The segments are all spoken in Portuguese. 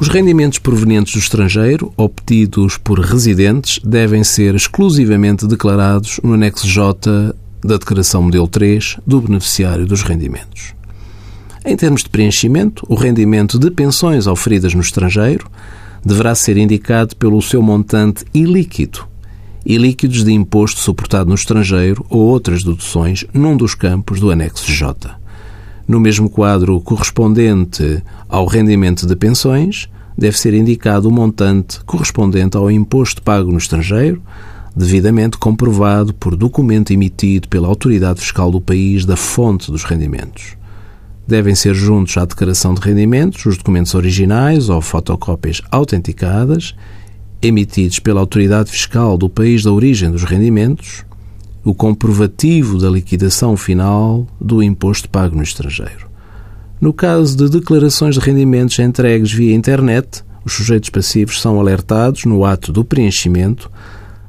Os rendimentos provenientes do estrangeiro, obtidos por residentes, devem ser exclusivamente declarados no anexo J da Declaração Modelo 3 do beneficiário dos rendimentos. Em termos de preenchimento, o rendimento de pensões oferidas no estrangeiro deverá ser indicado pelo seu montante ilíquido e líquidos de imposto suportado no estrangeiro ou outras deduções num dos campos do anexo J. No mesmo quadro correspondente ao rendimento de pensões, deve ser indicado o montante correspondente ao imposto pago no estrangeiro, devidamente comprovado por documento emitido pela autoridade fiscal do país da fonte dos rendimentos. Devem ser juntos à declaração de rendimentos os documentos originais ou fotocópias autenticadas, emitidos pela autoridade fiscal do país da origem dos rendimentos, o comprovativo da liquidação final do imposto pago no estrangeiro. No caso de declarações de rendimentos entregues via internet, os sujeitos passivos são alertados no ato do preenchimento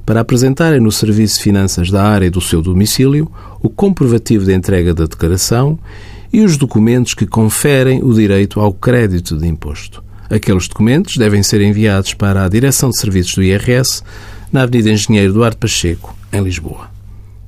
para apresentarem no Serviço de Finanças da área do seu domicílio o comprovativo de entrega da declaração e os documentos que conferem o direito ao crédito de imposto. Aqueles documentos devem ser enviados para a Direção de Serviços do IRS, na Avenida Engenheiro Duarte Pacheco, em Lisboa